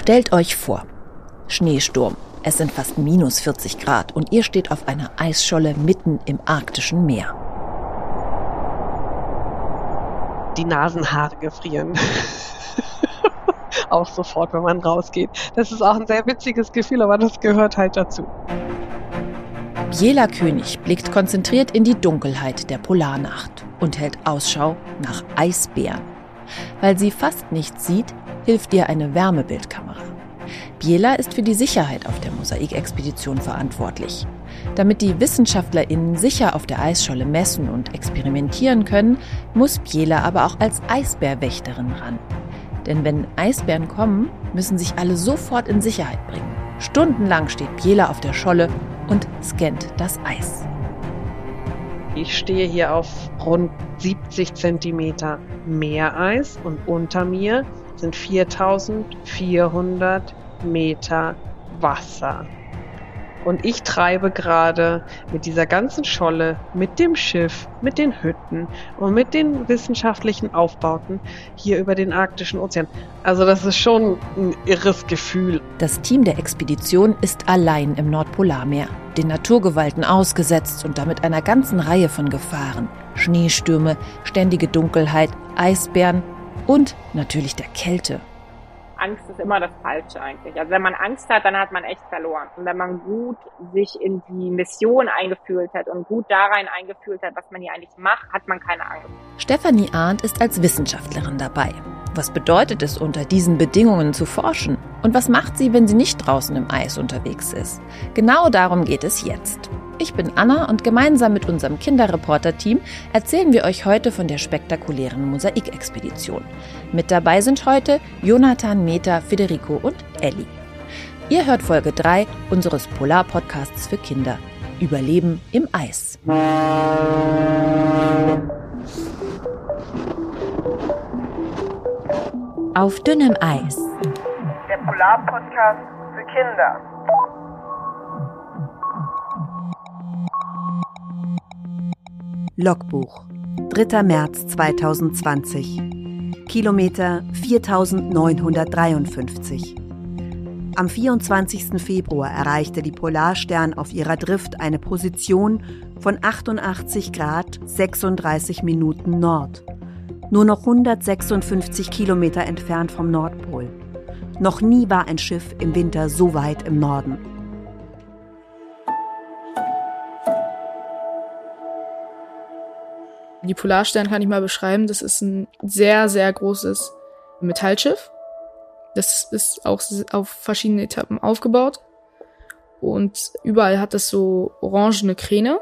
Stellt euch vor, Schneesturm. Es sind fast minus 40 Grad und ihr steht auf einer Eisscholle mitten im arktischen Meer. Die Nasenhaare gefrieren. auch sofort, wenn man rausgeht. Das ist auch ein sehr witziges Gefühl, aber das gehört halt dazu. Biela König blickt konzentriert in die Dunkelheit der Polarnacht und hält Ausschau nach Eisbären. Weil sie fast nichts sieht, hilft ihr eine Wärmebildkamera. Biela ist für die Sicherheit auf der Mosaikexpedition verantwortlich. Damit die WissenschaftlerInnen sicher auf der Eisscholle messen und experimentieren können, muss Biela aber auch als Eisbärwächterin ran. Denn wenn Eisbären kommen, müssen sich alle sofort in Sicherheit bringen. Stundenlang steht Biela auf der Scholle und scannt das Eis. Ich stehe hier auf rund 70 Zentimeter Meereis und unter mir sind 4400 Meter Wasser. Und ich treibe gerade mit dieser ganzen Scholle, mit dem Schiff, mit den Hütten und mit den wissenschaftlichen Aufbauten hier über den arktischen Ozean. Also das ist schon ein irres Gefühl. Das Team der Expedition ist allein im Nordpolarmeer, den Naturgewalten ausgesetzt und damit einer ganzen Reihe von Gefahren. Schneestürme, ständige Dunkelheit, Eisbären und natürlich der Kälte. Angst ist immer das Falsche eigentlich. Also wenn man Angst hat, dann hat man echt verloren. Und wenn man gut sich in die Mission eingefühlt hat und gut da rein eingefühlt hat, was man hier eigentlich macht, hat man keine Angst. Stefanie Arndt ist als Wissenschaftlerin dabei. Was bedeutet es, unter diesen Bedingungen zu forschen? Und was macht sie, wenn sie nicht draußen im Eis unterwegs ist? Genau darum geht es jetzt. Ich bin Anna und gemeinsam mit unserem Kinderreporter-Team erzählen wir euch heute von der spektakulären Mosaikexpedition. Mit dabei sind heute Jonathan, Meta, Federico und Elli. Ihr hört Folge 3 unseres Polar-Podcasts für Kinder. Überleben im Eis. Auf dünnem Eis. Der Polar-Podcast für Kinder. Logbuch. 3. März 2020. Kilometer 4953. Am 24. Februar erreichte die Polarstern auf ihrer Drift eine Position von 88 Grad 36 Minuten Nord. Nur noch 156 Kilometer entfernt vom Nordpol. Noch nie war ein Schiff im Winter so weit im Norden. Die Polarstern kann ich mal beschreiben. Das ist ein sehr, sehr großes Metallschiff. Das ist auch auf verschiedene Etappen aufgebaut. Und überall hat es so orangene Kräne.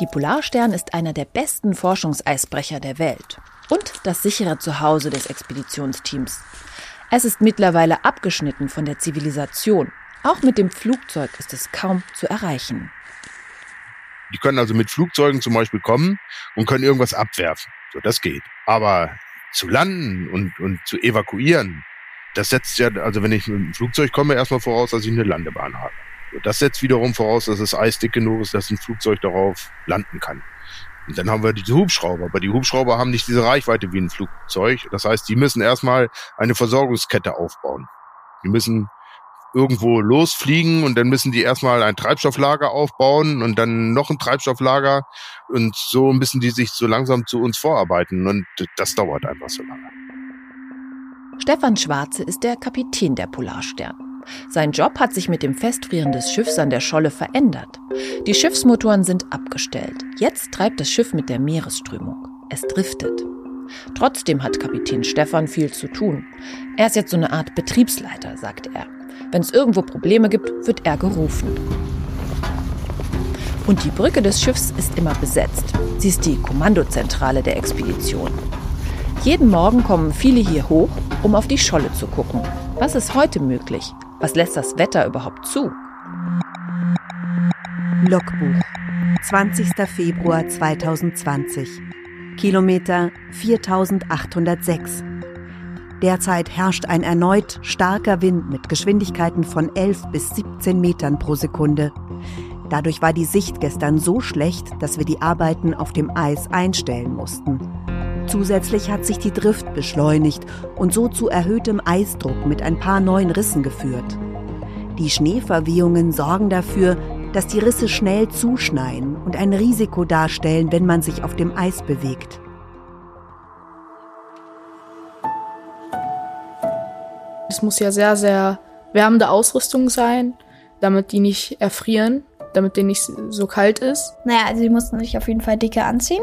Die Polarstern ist einer der besten Forschungseisbrecher der Welt und das sichere Zuhause des Expeditionsteams. Es ist mittlerweile abgeschnitten von der Zivilisation. Auch mit dem Flugzeug ist es kaum zu erreichen. Die können also mit Flugzeugen zum Beispiel kommen und können irgendwas abwerfen. So, das geht. Aber zu landen und, und zu evakuieren, das setzt ja, also wenn ich mit dem Flugzeug komme, erstmal voraus, dass ich eine Landebahn habe. Das setzt wiederum voraus, dass es eisdick genug ist, dass ein Flugzeug darauf landen kann. Und dann haben wir diese Hubschrauber, aber die Hubschrauber haben nicht diese Reichweite wie ein Flugzeug. Das heißt, die müssen erstmal eine Versorgungskette aufbauen. Die müssen irgendwo losfliegen und dann müssen die erstmal ein Treibstofflager aufbauen und dann noch ein Treibstofflager und so müssen die sich so langsam zu uns vorarbeiten und das dauert einfach so lange. Stefan Schwarze ist der Kapitän der Polarstern. Sein Job hat sich mit dem Festfrieren des Schiffs an der Scholle verändert. Die Schiffsmotoren sind abgestellt. Jetzt treibt das Schiff mit der Meeresströmung. Es driftet. Trotzdem hat Kapitän Stefan viel zu tun. Er ist jetzt so eine Art Betriebsleiter, sagt er. Wenn es irgendwo Probleme gibt, wird er gerufen. Und die Brücke des Schiffs ist immer besetzt. Sie ist die Kommandozentrale der Expedition. Jeden Morgen kommen viele hier hoch, um auf die Scholle zu gucken. Was ist heute möglich? Was lässt das Wetter überhaupt zu? Logbuch. 20. Februar 2020. Kilometer 4806. Derzeit herrscht ein erneut starker Wind mit Geschwindigkeiten von 11 bis 17 Metern pro Sekunde. Dadurch war die Sicht gestern so schlecht, dass wir die Arbeiten auf dem Eis einstellen mussten. Zusätzlich hat sich die Drift beschleunigt und so zu erhöhtem Eisdruck mit ein paar neuen Rissen geführt. Die Schneeverwehungen sorgen dafür, dass die Risse schnell zuschneien und ein Risiko darstellen, wenn man sich auf dem Eis bewegt. Es muss ja sehr, sehr wärmende Ausrüstung sein, damit die nicht erfrieren, damit denen nicht so kalt ist. Naja, also die mussten sich auf jeden Fall dicke anziehen.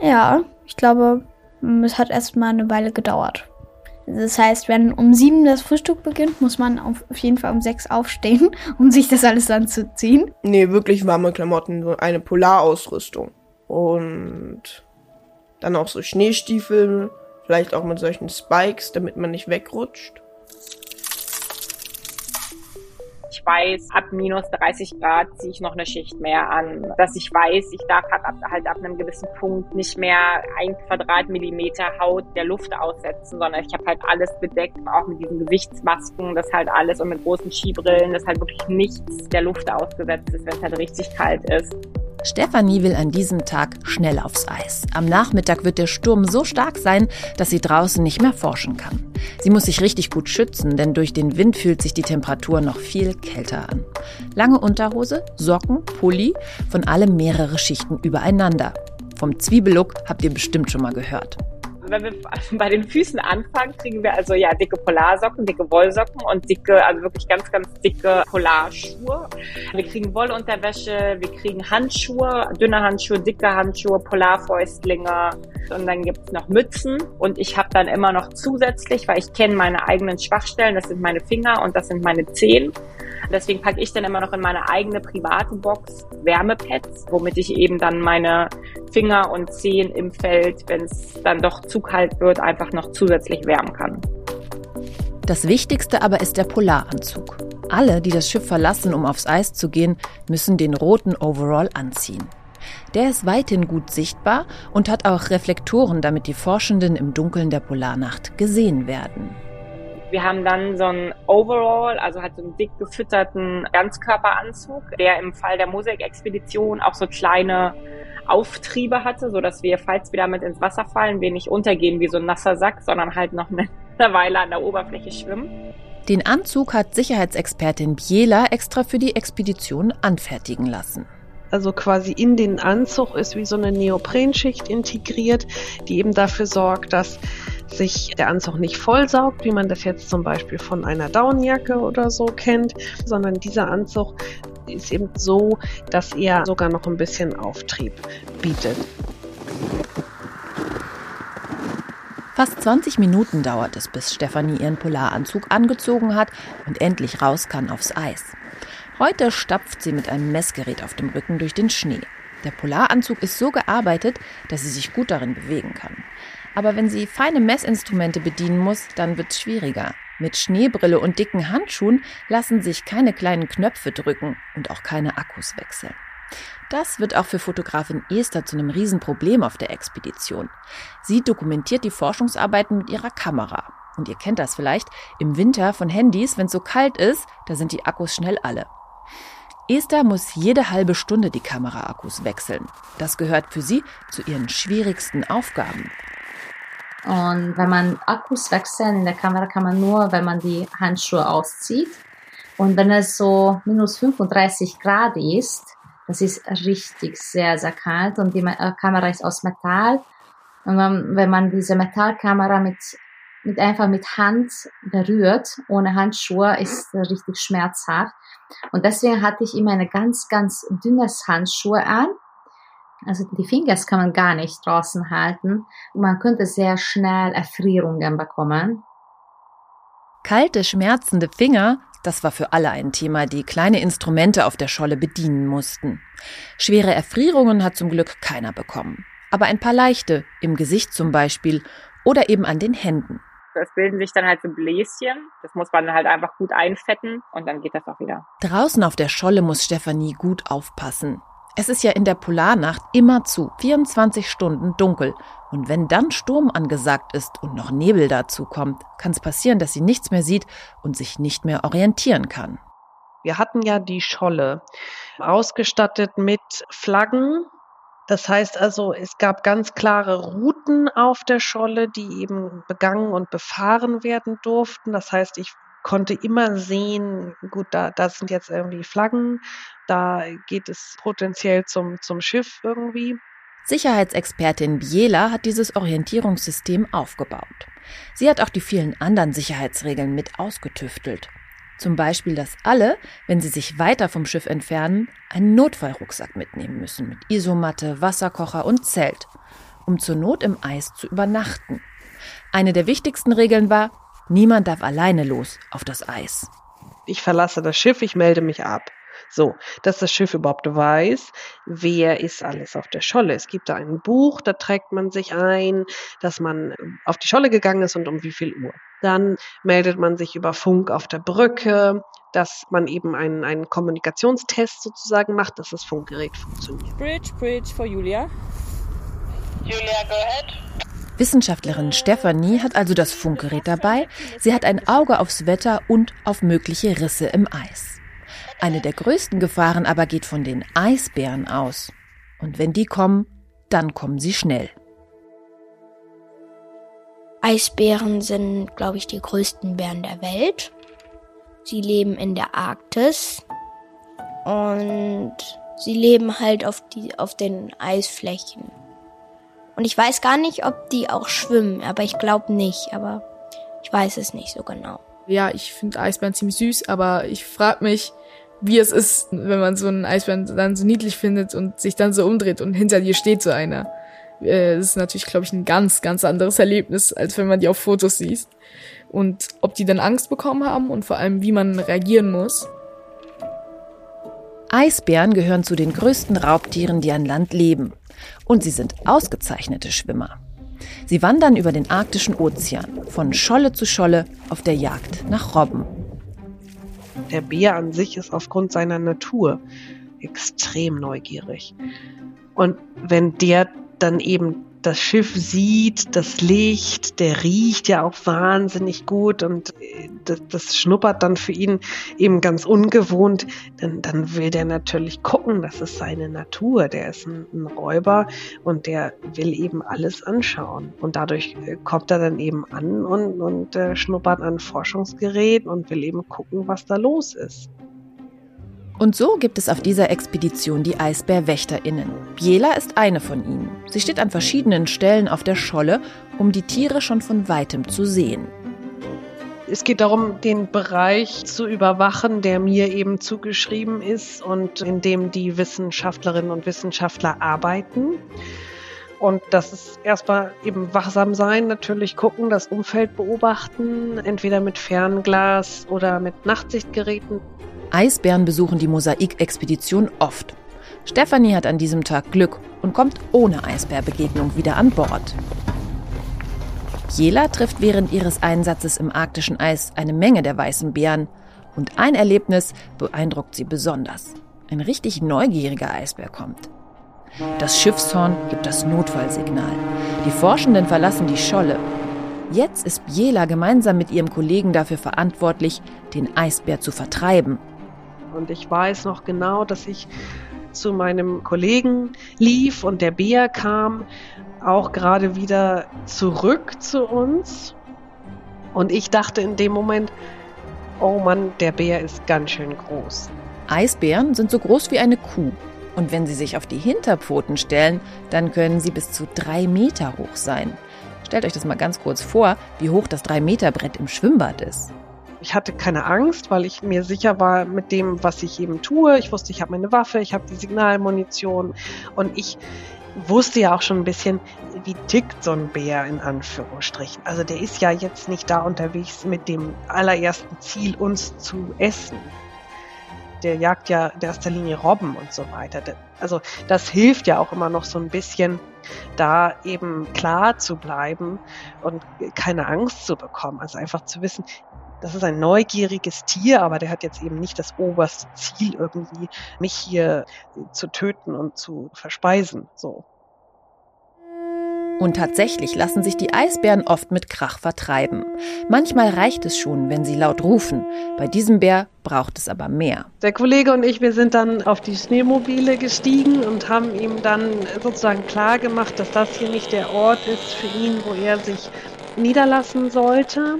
Ja, ich glaube, es hat erst mal eine Weile gedauert. Das heißt, wenn um sieben das Frühstück beginnt, muss man auf jeden Fall um sechs aufstehen, um sich das alles anzuziehen. Nee, wirklich warme Klamotten, so eine Polarausrüstung. Und dann auch so Schneestiefel, vielleicht auch mit solchen Spikes, damit man nicht wegrutscht. Ich weiß, ab minus 30 Grad ziehe ich noch eine Schicht mehr an. Dass ich weiß, ich darf halt ab, halt ab einem gewissen Punkt nicht mehr ein Quadratmillimeter Haut der Luft aussetzen, sondern ich habe halt alles bedeckt, auch mit diesen Gesichtsmasken, das halt alles und mit großen Skibrillen, dass halt wirklich nichts der Luft ausgesetzt ist, wenn es halt richtig kalt ist. Stefanie will an diesem Tag schnell aufs Eis. Am Nachmittag wird der Sturm so stark sein, dass sie draußen nicht mehr forschen kann. Sie muss sich richtig gut schützen, denn durch den Wind fühlt sich die Temperatur noch viel kälter an. Lange Unterhose, Socken, Pulli, von allem mehrere Schichten übereinander. Vom Zwiebellook habt ihr bestimmt schon mal gehört wenn wir bei den Füßen anfangen, kriegen wir also ja dicke Polarsocken, dicke Wollsocken und dicke, also wirklich ganz, ganz dicke Polarschuhe. Wir kriegen Wollunterwäsche, wir kriegen Handschuhe, dünne Handschuhe, dicke Handschuhe, Polarfäustlinge und dann gibt's noch Mützen und ich habe dann immer noch zusätzlich, weil ich kenne meine eigenen Schwachstellen, das sind meine Finger und das sind meine Zehen. Deswegen packe ich dann immer noch in meine eigene private Box Wärmepads, womit ich eben dann meine Finger und Zehen im Feld, wenn es dann doch zu kalt wird, einfach noch zusätzlich wärmen kann. Das Wichtigste aber ist der Polaranzug. Alle, die das Schiff verlassen, um aufs Eis zu gehen, müssen den roten Overall anziehen. Der ist weithin gut sichtbar und hat auch Reflektoren, damit die Forschenden im Dunkeln der Polarnacht gesehen werden. Wir haben dann so einen Overall, also halt so einen dick gefütterten Ganzkörperanzug, der im Fall der Mosaik-Expedition auch so kleine Auftriebe hatte, so dass wir, falls wir damit ins Wasser fallen, wir nicht untergehen wie so ein nasser Sack, sondern halt noch eine, Weile an der Oberfläche schwimmen. Den Anzug hat Sicherheitsexpertin Biela extra für die Expedition anfertigen lassen. Also quasi in den Anzug ist wie so eine Neoprenschicht integriert, die eben dafür sorgt, dass sich der Anzug nicht vollsaugt, wie man das jetzt zum Beispiel von einer Daunenjacke oder so kennt, sondern dieser Anzug ist eben so, dass er sogar noch ein bisschen Auftrieb bietet. Fast 20 Minuten dauert es, bis Stefanie ihren Polaranzug angezogen hat und endlich raus kann aufs Eis. Heute stapft sie mit einem Messgerät auf dem Rücken durch den Schnee. Der Polaranzug ist so gearbeitet, dass sie sich gut darin bewegen kann. Aber wenn sie feine Messinstrumente bedienen muss, dann wird es schwieriger. Mit Schneebrille und dicken Handschuhen lassen sich keine kleinen Knöpfe drücken und auch keine Akkus wechseln. Das wird auch für Fotografin Esther zu einem Riesenproblem auf der Expedition. Sie dokumentiert die Forschungsarbeiten mit ihrer Kamera. Und ihr kennt das vielleicht, im Winter von Handys, wenn es so kalt ist, da sind die Akkus schnell alle. Esther muss jede halbe Stunde die Kameraakkus wechseln. Das gehört für sie zu ihren schwierigsten Aufgaben. Und wenn man Akkus wechseln in der Kamera kann man nur, wenn man die Handschuhe auszieht. Und wenn es so minus 35 Grad ist, das ist richtig sehr, sehr kalt und die äh, Kamera ist aus Metall. Und wenn man diese Metallkamera mit mit einfach mit Hand berührt, ohne Handschuhe, ist richtig schmerzhaft. Und deswegen hatte ich immer eine ganz, ganz dünnes Handschuhe an. Also die Fingers kann man gar nicht draußen halten. Man könnte sehr schnell Erfrierungen bekommen. Kalte, schmerzende Finger, das war für alle ein Thema, die kleine Instrumente auf der Scholle bedienen mussten. Schwere Erfrierungen hat zum Glück keiner bekommen. Aber ein paar leichte, im Gesicht zum Beispiel, oder eben an den Händen. Es bilden sich dann halt so Bläschen. Das muss man halt einfach gut einfetten und dann geht das auch wieder. Draußen auf der Scholle muss Stefanie gut aufpassen. Es ist ja in der Polarnacht immer zu 24 Stunden dunkel. Und wenn dann Sturm angesagt ist und noch Nebel dazu kommt, kann es passieren, dass sie nichts mehr sieht und sich nicht mehr orientieren kann. Wir hatten ja die Scholle ausgestattet mit Flaggen Das heißt also, es gab ganz klare Routen auf der Scholle, die eben begangen und befahren werden durften. Das heißt, ich konnte immer sehen, gut, da, da sind jetzt irgendwie Flaggen, da geht es potenziell zum, zum Schiff irgendwie. Sicherheitsexpertin Biela hat dieses Orientierungssystem aufgebaut. Sie hat auch die vielen anderen Sicherheitsregeln mit ausgetüftelt. Zum Beispiel, dass alle, wenn sie sich weiter vom Schiff entfernen, einen Notfallrucksack mitnehmen müssen mit Isomatte, Wasserkocher und Zelt, um zur Not im Eis zu übernachten. Eine der wichtigsten Regeln war, niemand darf alleine los auf das Eis. Ich verlasse das Schiff, ich melde mich ab. So, dass das Schiff überhaupt weiß, wer ist alles auf der Scholle. Es gibt da ein Buch, da trägt man sich ein, dass man auf die Scholle gegangen ist und um wie viel Uhr. Dann meldet man sich über Funk auf der Brücke, dass man eben einen, einen Kommunikationstest sozusagen macht, dass das Funkgerät funktioniert. Bridge, Bridge for Julia. Julia, go ahead. Wissenschaftlerin Stefanie hat also das Funkgerät dabei. Sie hat ein Auge aufs Wetter und auf mögliche Risse im Eis. Eine der größten Gefahren aber geht von den Eisbären aus. Und wenn die kommen, dann kommen sie schnell. Eisbären sind, glaube ich, die größten Bären der Welt. Sie leben in der Arktis und sie leben halt auf, die, auf den Eisflächen. Und ich weiß gar nicht, ob die auch schwimmen, aber ich glaube nicht, aber ich weiß es nicht so genau. Ja, ich finde Eisbären ziemlich süß, aber ich frage mich, wie es ist, wenn man so einen Eisbären dann so niedlich findet und sich dann so umdreht und hinter dir steht so einer. Äh, das ist natürlich, glaube ich, ein ganz, ganz anderes Erlebnis, als wenn man die auf Fotos sieht. Und ob die dann Angst bekommen haben und vor allem, wie man reagieren muss. Eisbären gehören zu den größten Raubtieren, die an Land leben. Und sie sind ausgezeichnete Schwimmer. Sie wandern über den arktischen Ozean, von Scholle zu Scholle auf der Jagd nach Robben. Der Bär an sich ist aufgrund seiner Natur extrem neugierig. Und wenn der dann eben das Schiff sieht, das Licht, der riecht ja auch wahnsinnig gut und äh, das, das schnuppert dann für ihn eben ganz ungewohnt, dann, dann will der natürlich gucken, das ist seine Natur, der ist ein, ein Räuber und der will eben alles anschauen und dadurch äh, kommt er dann eben an und, und äh, schnuppert an Forschungsgerät und will eben gucken, was da los ist. Und so gibt es auf dieser Expedition die Eisbärwächterinnen. Biela ist eine von ihnen. Sie steht an verschiedenen Stellen auf der Scholle, um die Tiere schon von weitem zu sehen. Es geht darum, den Bereich zu überwachen, der mir eben zugeschrieben ist und in dem die Wissenschaftlerinnen und Wissenschaftler arbeiten. Und das ist erstmal eben wachsam sein, natürlich gucken, das Umfeld beobachten, entweder mit Fernglas oder mit Nachtsichtgeräten. Eisbären besuchen die Mosaik-Expedition oft. Stefanie hat an diesem Tag Glück und kommt ohne Eisbärbegegnung wieder an Bord. Jela trifft während ihres Einsatzes im arktischen Eis eine Menge der weißen Bären und ein Erlebnis beeindruckt sie besonders. Ein richtig neugieriger Eisbär kommt. Das Schiffshorn gibt das Notfallsignal. Die Forschenden verlassen die Scholle. Jetzt ist Biela gemeinsam mit ihrem Kollegen dafür verantwortlich, den Eisbär zu vertreiben und ich weiß noch genau, dass ich zu meinem Kollegen lief und der Bär kam auch gerade wieder zurück zu uns. Und ich dachte in dem Moment, oh Mann, der Bär ist ganz schön groß. Eisbären sind so groß wie eine Kuh. Und wenn sie sich auf die Hinterpfoten stellen, dann können sie bis zu drei Meter hoch sein. Stellt euch das mal ganz kurz vor, wie hoch das drei Meter Brett im Schwimmbad ist. Ich hatte keine Angst, weil ich mir sicher war mit dem, was ich eben tue. Ich wusste, ich habe meine Waffe, ich habe die Signalmunition und ich wusste ja auch schon ein bisschen, wie tickt so ein Bär in Anführungsstrichen. Also der ist ja jetzt nicht da unterwegs mit dem allerersten Ziel, uns zu essen. Der jagt ja in erster Linie Robben und so weiter. Also das hilft ja auch immer noch so ein bisschen, da eben klar zu bleiben und keine Angst zu bekommen. Also einfach zu wissen, das ist ein neugieriges Tier, aber der hat jetzt eben nicht das oberste Ziel, irgendwie mich hier zu töten und zu verspeisen. So. Und tatsächlich lassen sich die Eisbären oft mit Krach vertreiben. Manchmal reicht es schon, wenn sie laut rufen. Bei diesem Bär braucht es aber mehr. Der Kollege und ich, wir sind dann auf die Schneemobile gestiegen und haben ihm dann sozusagen klar gemacht, dass das hier nicht der Ort ist für ihn, wo er sich niederlassen sollte.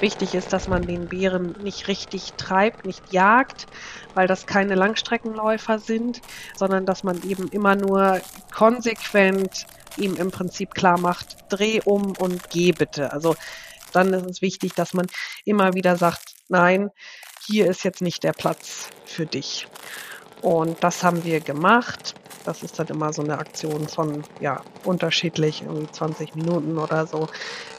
Wichtig ist, dass man den Bären nicht richtig treibt, nicht jagt, weil das keine Langstreckenläufer sind, sondern dass man eben immer nur konsequent ihm im Prinzip klar macht, dreh um und geh bitte. Also dann ist es wichtig, dass man immer wieder sagt, nein, hier ist jetzt nicht der Platz für dich. Und das haben wir gemacht. Das ist dann immer so eine Aktion von, ja, unterschiedlich, irgendwie 20 Minuten oder so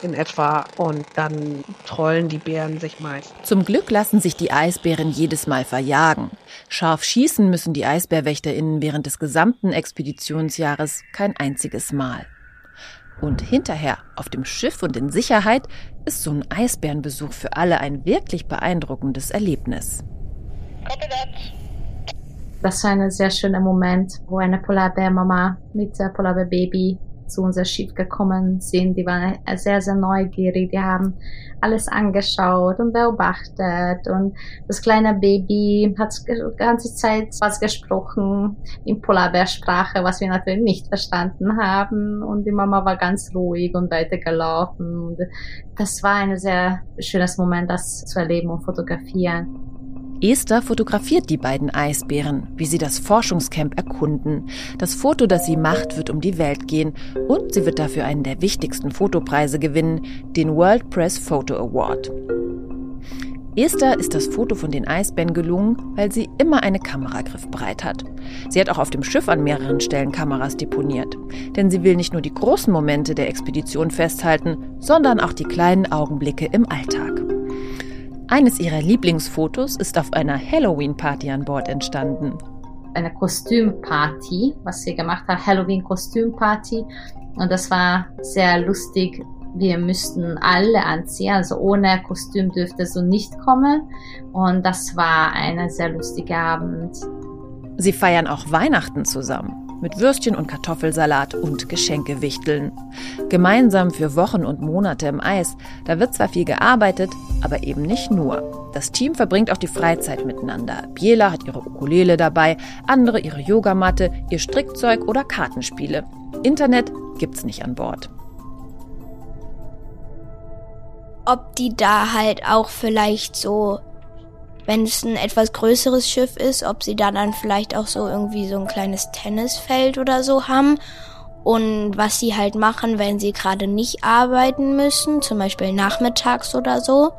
in etwa. Und dann trollen die Bären sich meist. Zum Glück lassen sich die Eisbären jedes Mal verjagen. Scharf schießen müssen die EisbärwächterInnen während des gesamten Expeditionsjahres kein einziges Mal. Und hinterher, auf dem Schiff und in Sicherheit, ist so ein Eisbärenbesuch für alle ein wirklich beeindruckendes Erlebnis. Copy that. Das war ein sehr schöner Moment, wo eine Polarbärmama mit der Polarbärbaby zu unser Schiff gekommen sind. Die waren sehr, sehr neugierig. Die haben alles angeschaut und beobachtet. Und das kleine Baby hat die ganze Zeit was gesprochen in Polarbärsprache, was wir natürlich nicht verstanden haben. Und die Mama war ganz ruhig und weitergelaufen. Und das war ein sehr schönes Moment, das zu erleben und fotografieren. Esther fotografiert die beiden Eisbären, wie sie das Forschungscamp erkunden. Das Foto, das sie macht, wird um die Welt gehen und sie wird dafür einen der wichtigsten Fotopreise gewinnen, den World Press Photo Award. Esther ist das Foto von den Eisbären gelungen, weil sie immer eine Kameragriff bereit hat. Sie hat auch auf dem Schiff an mehreren Stellen Kameras deponiert. Denn sie will nicht nur die großen Momente der Expedition festhalten, sondern auch die kleinen Augenblicke im Alltag. Eines ihrer Lieblingsfotos ist auf einer Halloween-Party an Bord entstanden. Eine Kostümparty, was sie gemacht hat, Halloween-Kostümparty. Und das war sehr lustig. Wir müssten alle anziehen, also ohne Kostüm dürfte so nicht kommen. Und das war ein sehr lustiger Abend. Sie feiern auch Weihnachten zusammen mit Würstchen und Kartoffelsalat und Geschenkewichteln. Gemeinsam für Wochen und Monate im Eis. Da wird zwar viel gearbeitet, aber eben nicht nur. Das Team verbringt auch die Freizeit miteinander. Biela hat ihre Ukulele dabei, andere ihre Yogamatte, ihr Strickzeug oder Kartenspiele. Internet gibt's nicht an Bord. Ob die da halt auch vielleicht so wenn es ein etwas größeres Schiff ist, ob sie da dann vielleicht auch so irgendwie so ein kleines Tennisfeld oder so haben. Und was sie halt machen, wenn sie gerade nicht arbeiten müssen, zum Beispiel nachmittags oder so.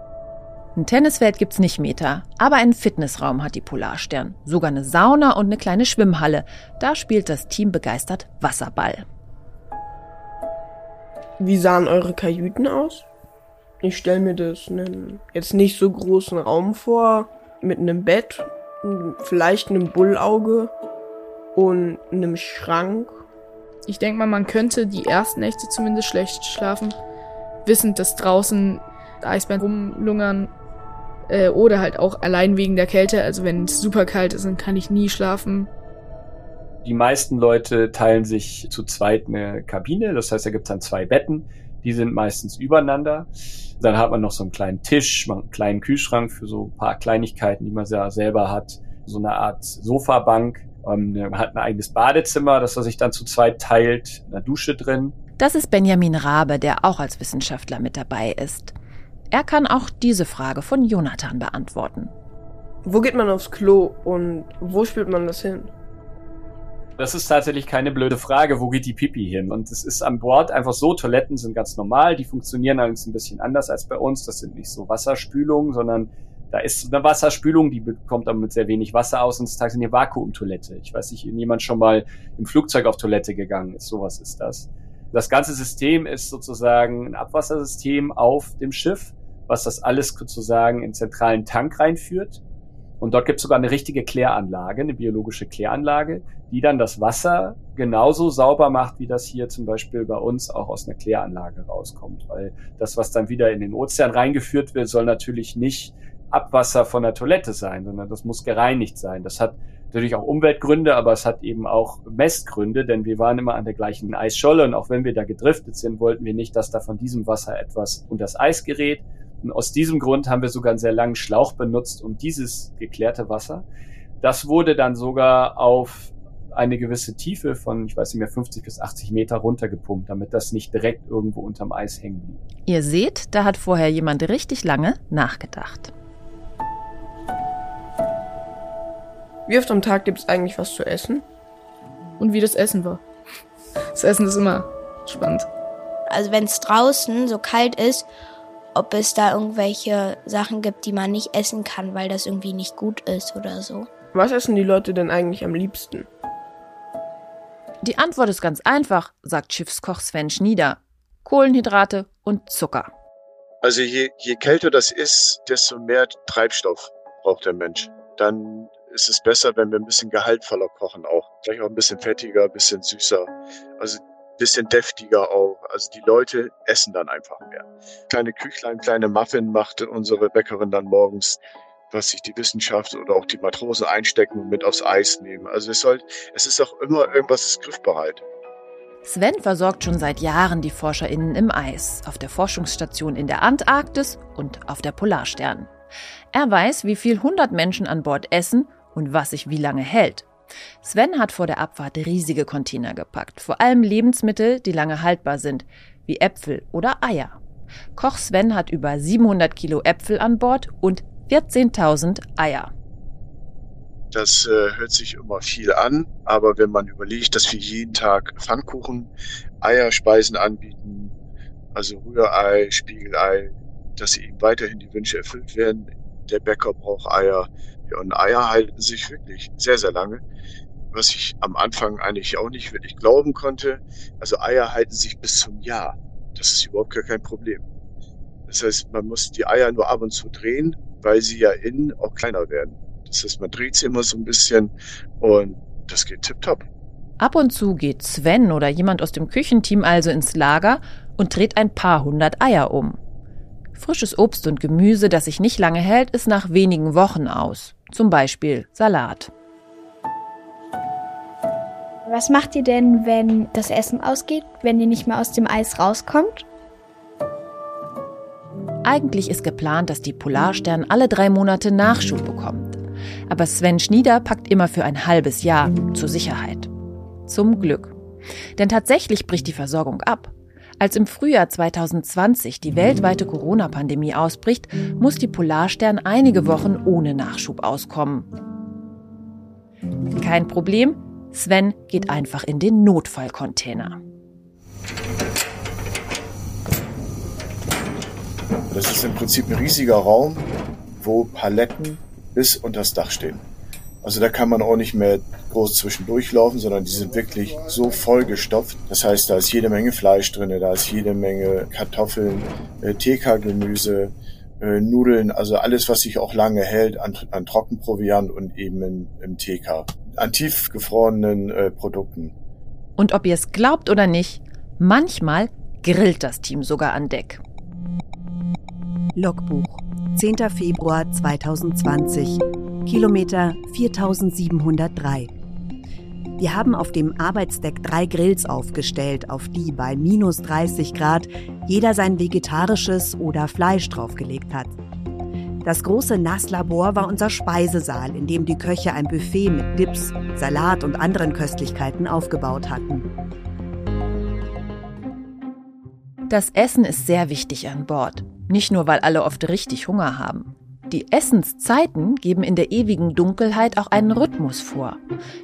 Ein Tennisfeld gibt's nicht Meter, aber einen Fitnessraum hat die Polarstern. Sogar eine Sauna und eine kleine Schwimmhalle. Da spielt das Team begeistert Wasserball. Wie sahen eure Kajüten aus? Ich stelle mir das einen jetzt nicht so großen Raum vor, mit einem Bett, vielleicht einem Bullauge und einem Schrank. Ich denke mal, man könnte die ersten Nächte zumindest schlecht schlafen, wissend, dass draußen Eisbären rumlungern äh, oder halt auch allein wegen der Kälte. Also wenn es super kalt ist, dann kann ich nie schlafen. Die meisten Leute teilen sich zu zweit eine Kabine, das heißt, da gibt es dann zwei Betten, die sind meistens übereinander. Dann hat man noch so einen kleinen Tisch, einen kleinen Kühlschrank für so ein paar Kleinigkeiten, die man selber hat. So eine Art Sofabank. Ähm, man hat ein eigenes Badezimmer, das er sich dann zu zweit teilt, eine Dusche drin. Das ist Benjamin Rabe, der auch als Wissenschaftler mit dabei ist. Er kann auch diese Frage von Jonathan beantworten. Wo geht man aufs Klo und wo spürt man das hin? Das ist tatsächlich keine blöde Frage, wo geht die Pipi hin? Und es ist an Bord einfach so, Toiletten sind ganz normal, die funktionieren allerdings ein bisschen anders als bei uns. Das sind nicht so Wasserspülungen, sondern da ist eine Wasserspülung, die bekommt aber mit sehr wenig Wasser aus und es ist eine Vakuumtoilette. Ich weiß nicht, jemand schon mal im Flugzeug auf Toilette gegangen ist. Sowas ist das. Das ganze System ist sozusagen ein Abwassersystem auf dem Schiff, was das alles sozusagen in zentralen Tank reinführt. Und dort gibt es sogar eine richtige Kläranlage, eine biologische Kläranlage, die dann das Wasser genauso sauber macht, wie das hier zum Beispiel bei uns auch aus einer Kläranlage rauskommt. Weil das, was dann wieder in den Ozean reingeführt wird, soll natürlich nicht Abwasser von der Toilette sein, sondern das muss gereinigt sein. Das hat natürlich auch Umweltgründe, aber es hat eben auch Messgründe, denn wir waren immer an der gleichen Eisscholle und auch wenn wir da gedriftet sind, wollten wir nicht, dass da von diesem Wasser etwas unter das Eis gerät. Und aus diesem Grund haben wir sogar einen sehr langen Schlauch benutzt, um dieses geklärte Wasser. Das wurde dann sogar auf eine gewisse Tiefe von, ich weiß nicht mehr, 50 bis 80 Meter runtergepumpt, damit das nicht direkt irgendwo unterm Eis hängen blieb. Ihr seht, da hat vorher jemand richtig lange nachgedacht. Wie oft am Tag gibt es eigentlich was zu essen? Und wie das Essen war. Das Essen ist immer spannend. Also wenn es draußen so kalt ist, ob es da irgendwelche Sachen gibt, die man nicht essen kann, weil das irgendwie nicht gut ist oder so. Was essen die Leute denn eigentlich am liebsten? Die Antwort ist ganz einfach, sagt Schiffskoch Sven Schnieder. Kohlenhydrate und Zucker. Also je, je kälter das ist, desto mehr Treibstoff braucht der Mensch. Dann ist es besser, wenn wir ein bisschen gehaltvoller kochen auch. Vielleicht auch ein bisschen fettiger, ein bisschen süßer. Also bisschen deftiger auch. Also die Leute essen dann einfach mehr. Kleine Küchlein, kleine Muffin macht unsere Bäckerin dann morgens, was sich die Wissenschaft oder auch die Matrosen einstecken und mit aufs Eis nehmen. Also es soll, es ist auch immer irgendwas griffbereit. Sven versorgt schon seit Jahren die ForscherInnen im Eis, auf der Forschungsstation in der Antarktis und auf der Polarstern. Er weiß, wie viel 100 Menschen an Bord essen und was sich wie lange hält. Sven hat vor der Abfahrt riesige Container gepackt, vor allem Lebensmittel, die lange haltbar sind, wie Äpfel oder Eier. Koch Sven hat über 700 Kilo Äpfel an Bord und 14.000 Eier. Das äh, hört sich immer viel an, aber wenn man überlegt, dass wir jeden Tag Pfannkuchen, Eierspeisen anbieten, also Rührei, Spiegelei, dass eben weiterhin die Wünsche erfüllt werden. Der Bäcker braucht Eier, und Eier halten sich wirklich sehr, sehr lange, was ich am Anfang eigentlich auch nicht wirklich glauben konnte. Also Eier halten sich bis zum Jahr. Das ist überhaupt gar kein Problem. Das heißt, man muss die Eier nur ab und zu drehen, weil sie ja innen auch kleiner werden. Das heißt, man dreht sie immer so ein bisschen und das geht tipptopp. Ab und zu geht Sven oder jemand aus dem Küchenteam also ins Lager und dreht ein paar hundert Eier um. Frisches Obst und Gemüse, das sich nicht lange hält, ist nach wenigen Wochen aus. Zum Beispiel Salat. Was macht ihr denn, wenn das Essen ausgeht, wenn ihr nicht mehr aus dem Eis rauskommt? Eigentlich ist geplant, dass die Polarstern alle drei Monate Nachschub bekommt. Aber Sven Schnieder packt immer für ein halbes Jahr zur Sicherheit. Zum Glück. Denn tatsächlich bricht die Versorgung ab. Als im Frühjahr 2020 die weltweite Corona-Pandemie ausbricht, muss die Polarstern einige Wochen ohne Nachschub auskommen. Kein Problem, Sven geht einfach in den Notfallcontainer. Das ist im Prinzip ein riesiger Raum, wo Paletten bis unter das Dach stehen. Also da kann man auch nicht mehr groß zwischendurch laufen, sondern die sind wirklich so vollgestopft. Das heißt, da ist jede Menge Fleisch drin, da ist jede Menge Kartoffeln, äh, TK-Gemüse, äh, Nudeln, also alles, was sich auch lange hält an, an Trockenproviant und eben im, im TK. An tiefgefrorenen äh, Produkten. Und ob ihr es glaubt oder nicht, manchmal grillt das Team sogar an Deck. Logbuch 10. Februar 2020 Kilometer 4703. Wir haben auf dem Arbeitsdeck drei Grills aufgestellt, auf die bei minus 30 Grad jeder sein vegetarisches oder Fleisch draufgelegt hat. Das große Nasslabor war unser Speisesaal, in dem die Köche ein Buffet mit Dips, Salat und anderen Köstlichkeiten aufgebaut hatten. Das Essen ist sehr wichtig an Bord. Nicht nur, weil alle oft richtig Hunger haben. Die Essenszeiten geben in der ewigen Dunkelheit auch einen Rhythmus vor.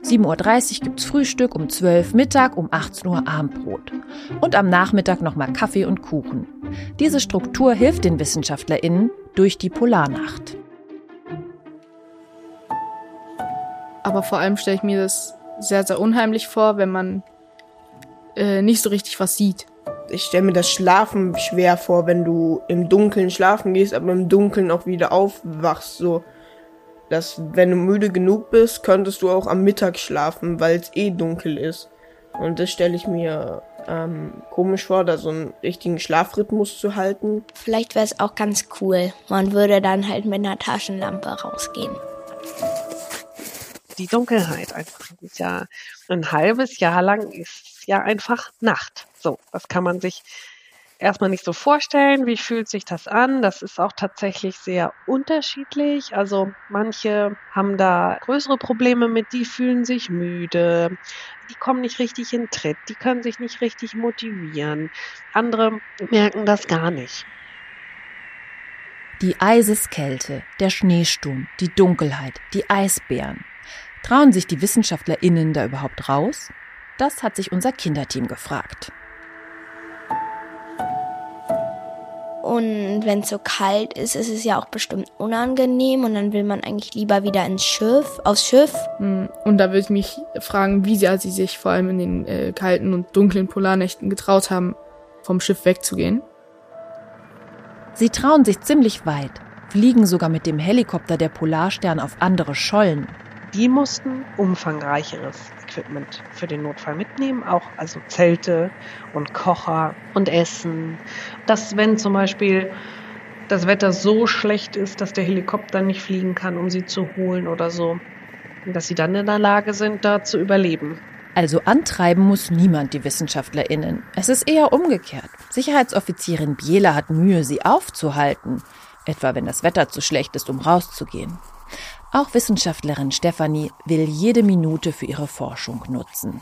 7.30 Uhr gibt's Frühstück, um 12 Uhr Mittag, um 18 Uhr Abendbrot. Und am Nachmittag nochmal Kaffee und Kuchen. Diese Struktur hilft den WissenschaftlerInnen durch die Polarnacht. Aber vor allem stelle ich mir das sehr, sehr unheimlich vor, wenn man äh, nicht so richtig was sieht ich stelle mir das Schlafen schwer vor, wenn du im Dunkeln schlafen gehst, aber im Dunkeln auch wieder aufwachst. So, dass wenn du müde genug bist, könntest du auch am Mittag schlafen, weil es eh dunkel ist. Und das stelle ich mir ähm, komisch vor, da so einen richtigen Schlafrhythmus zu halten. Vielleicht wäre es auch ganz cool. Man würde dann halt mit einer Taschenlampe rausgehen. die Dunkelheit einfach. Ist ja ein halbes Jahr lang ist ja einfach Nacht. So, das kann man sich erstmal nicht so vorstellen. Wie fühlt sich das an? Das ist auch tatsächlich sehr unterschiedlich. Also manche haben da größere Probleme mit, die fühlen sich müde, die kommen nicht richtig in Tritt, die können sich nicht richtig motivieren. Andere merken das gar nicht. Die Eiseskälte, der Schneesturm, die Dunkelheit, die Eisbären. Trauen sich die WissenschaftlerInnen da überhaupt raus? Das hat sich unser Kinderteam gefragt. Und wenn es so kalt ist, ist es ja auch bestimmt unangenehm und dann will man eigentlich lieber wieder ins Schiff, aufs Schiff. Hm, und da würde ich mich fragen, wie sehr sie sich vor allem in den äh, kalten und dunklen Polarnächten getraut haben, vom Schiff wegzugehen. Sie trauen sich ziemlich weit, fliegen sogar mit dem Helikopter der Polarstern auf andere Schollen. Die mussten umfangreicheres Equipment für den Notfall mitnehmen, auch also Zelte und Kocher und Essen. Dass wenn zum Beispiel das Wetter so schlecht ist, dass der Helikopter nicht fliegen kann, um sie zu holen oder so, dass sie dann in der Lage sind, da zu überleben. Also antreiben muss niemand die WissenschaftlerInnen. Es ist eher umgekehrt. Sicherheitsoffizierin Biela hat Mühe, sie aufzuhalten, etwa wenn das Wetter zu schlecht ist, um rauszugehen. Auch Wissenschaftlerin Stefanie will jede Minute für ihre Forschung nutzen.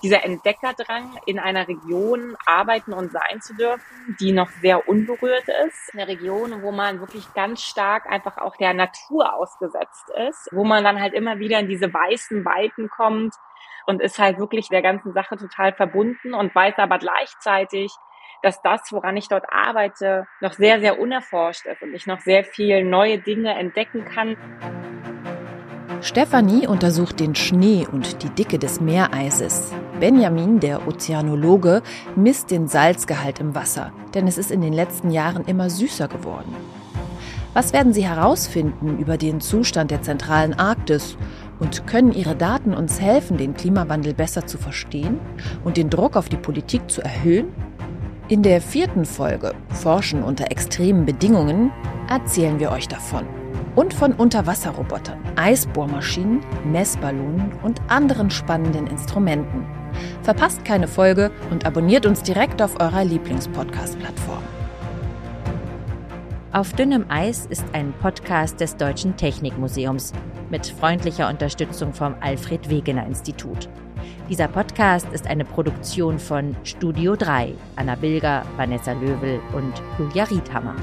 Dieser Entdeckerdrang, in einer Region arbeiten und sein zu dürfen, die noch sehr unberührt ist. Eine Region, wo man wirklich ganz stark einfach auch der Natur ausgesetzt ist, wo man dann halt immer wieder in diese weißen Weiten kommt und ist halt wirklich der ganzen Sache total verbunden und weiß aber gleichzeitig, dass das, woran ich dort arbeite, noch sehr, sehr unerforscht ist und ich noch sehr viel neue Dinge entdecken kann. Stefanie untersucht den Schnee und die Dicke des Meereises. Benjamin, der Ozeanologe, misst den Salzgehalt im Wasser, denn es ist in den letzten Jahren immer süßer geworden. Was werden sie herausfinden über den Zustand der zentralen Arktis? Und können ihre Daten uns helfen, den Klimawandel besser zu verstehen und den Druck auf die Politik zu erhöhen? In der vierten Folge Forschen unter extremen Bedingungen erzählen wir euch davon. Und von Unterwasserrobotern, Eisbohrmaschinen, Messballonen und anderen spannenden Instrumenten. Verpasst keine Folge und abonniert uns direkt auf eurer Lieblingspodcast-Plattform. Auf dünnem Eis ist ein Podcast des Deutschen Technikmuseums mit freundlicher Unterstützung vom Alfred Wegener Institut. Dieser Podcast ist eine Produktion von Studio 3, Anna Bilger, Vanessa Löwel und Julia Riedhammer.